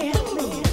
me.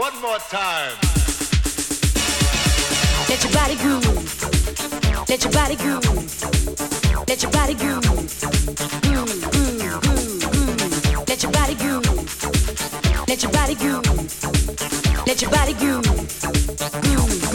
One more time. Let your body groove. Let your body groove. Let your body groove. Groove, groove, groove, groove. Let your body groove. Let your body groove. Let your body groove. Groove.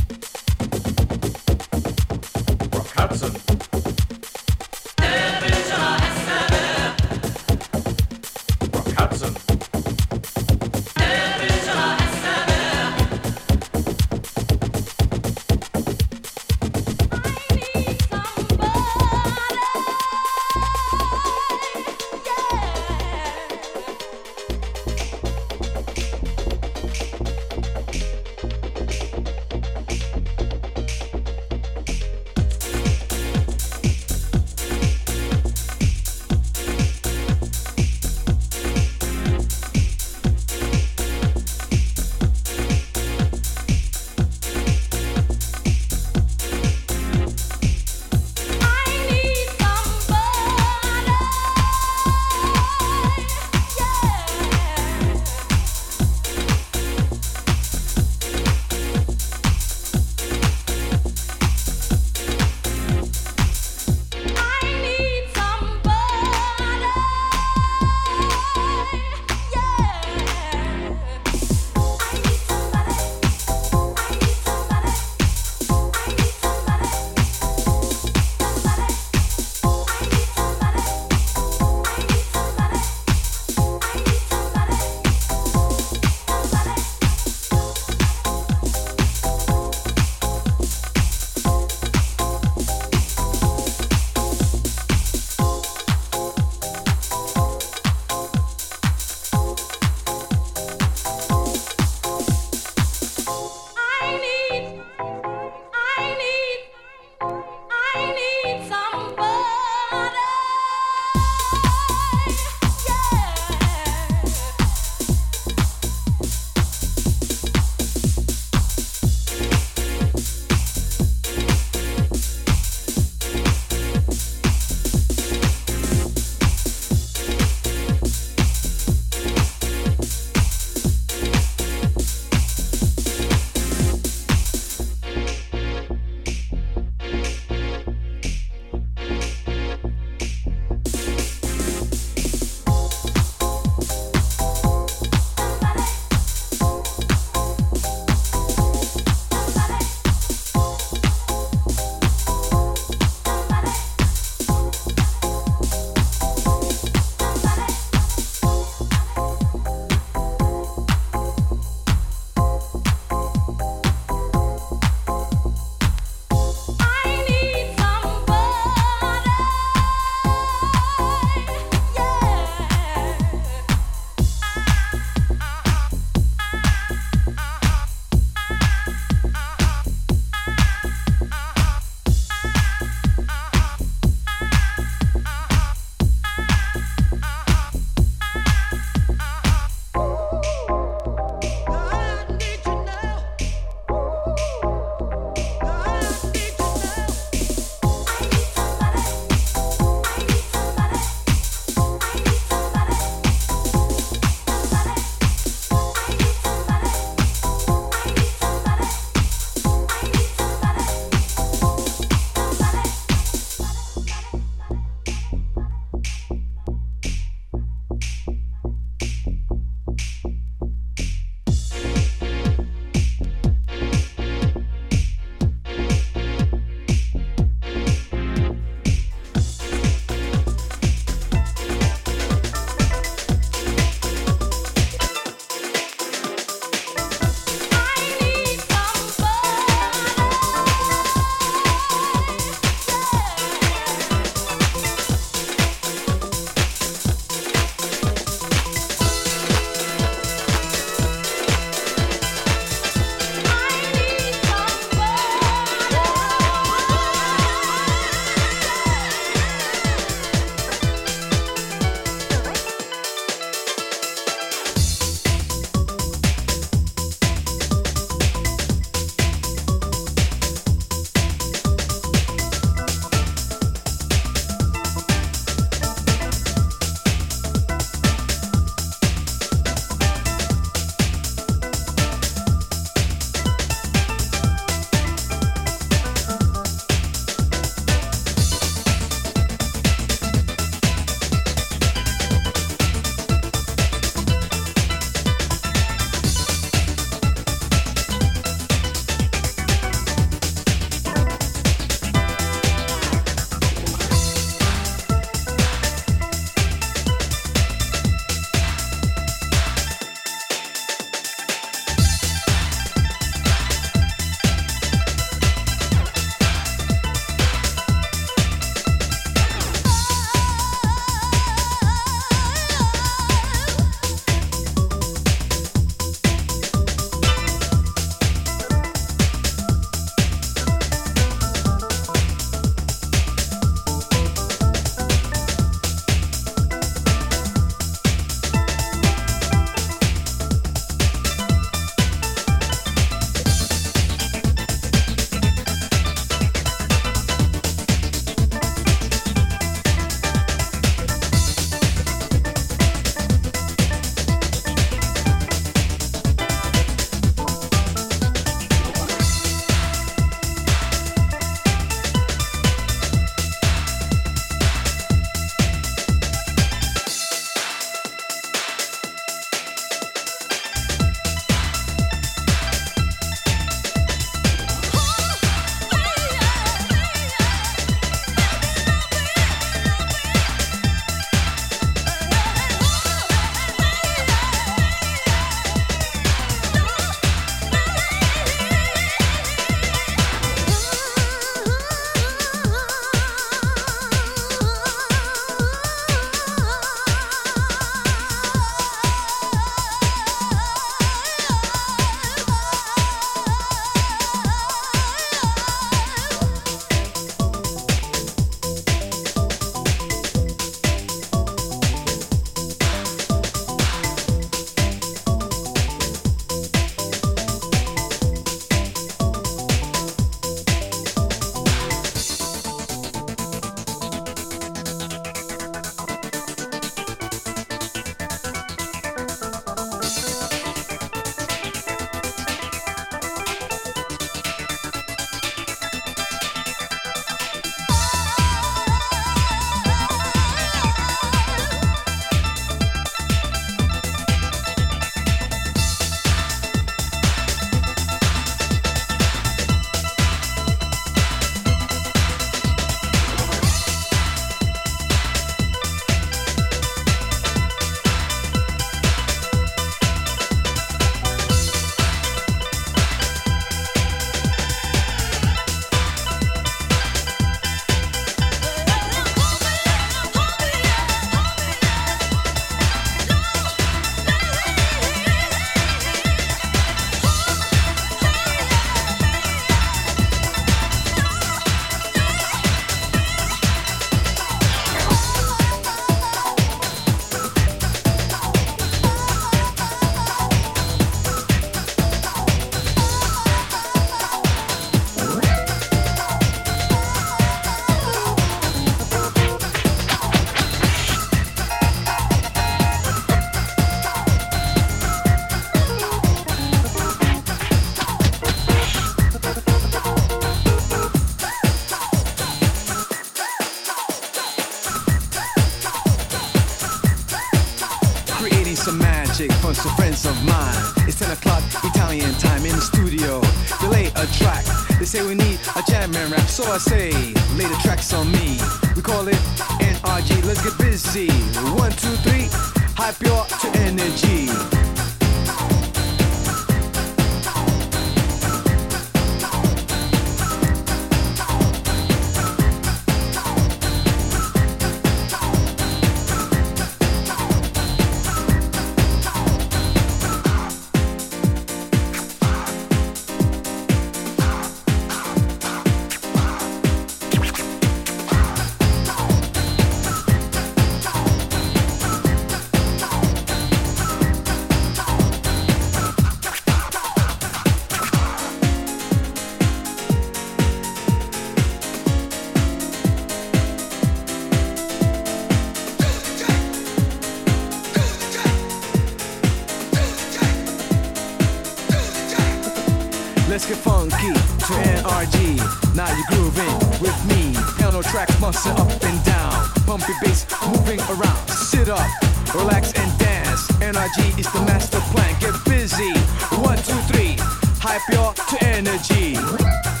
NRG. Now you're grooving with me. Piano track muscle up and down. Pump your bass moving around. Sit up, relax and dance. NRG is the master plan. Get busy. One, two, three. Hype your to energy.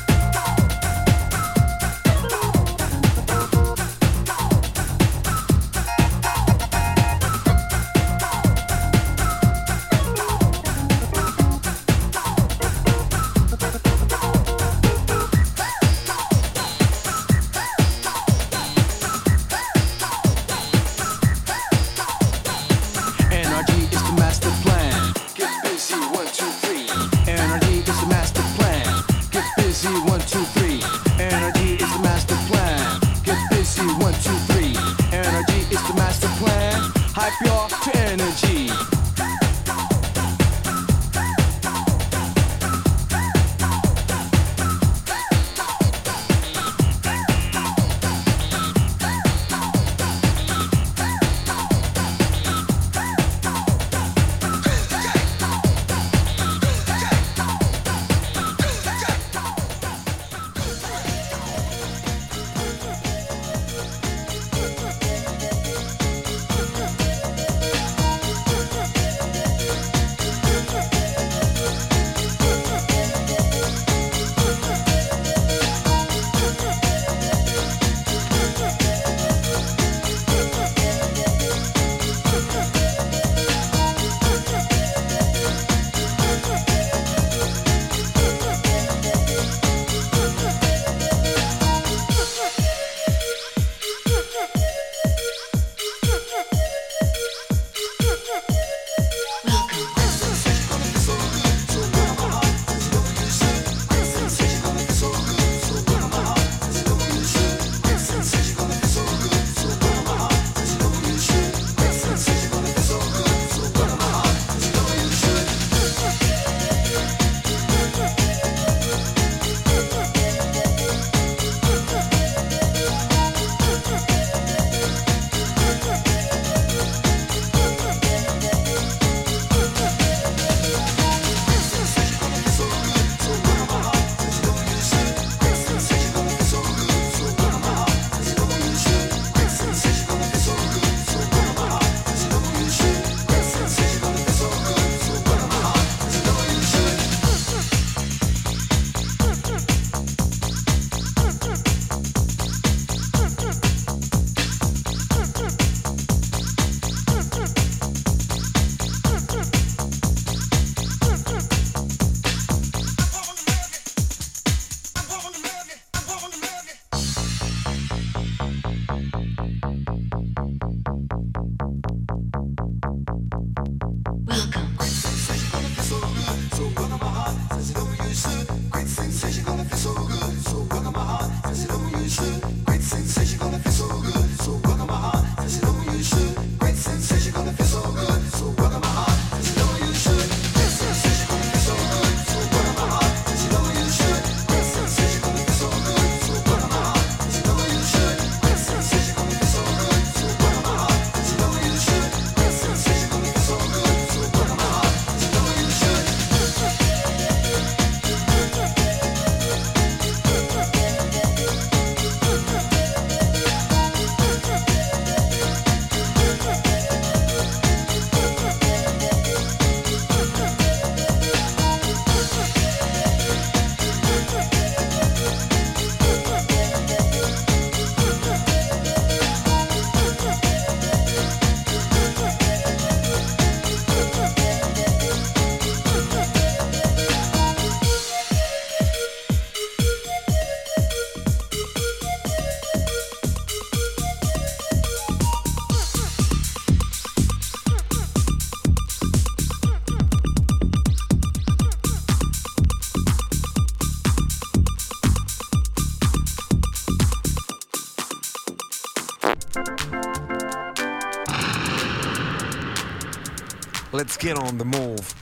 Let's get on the move.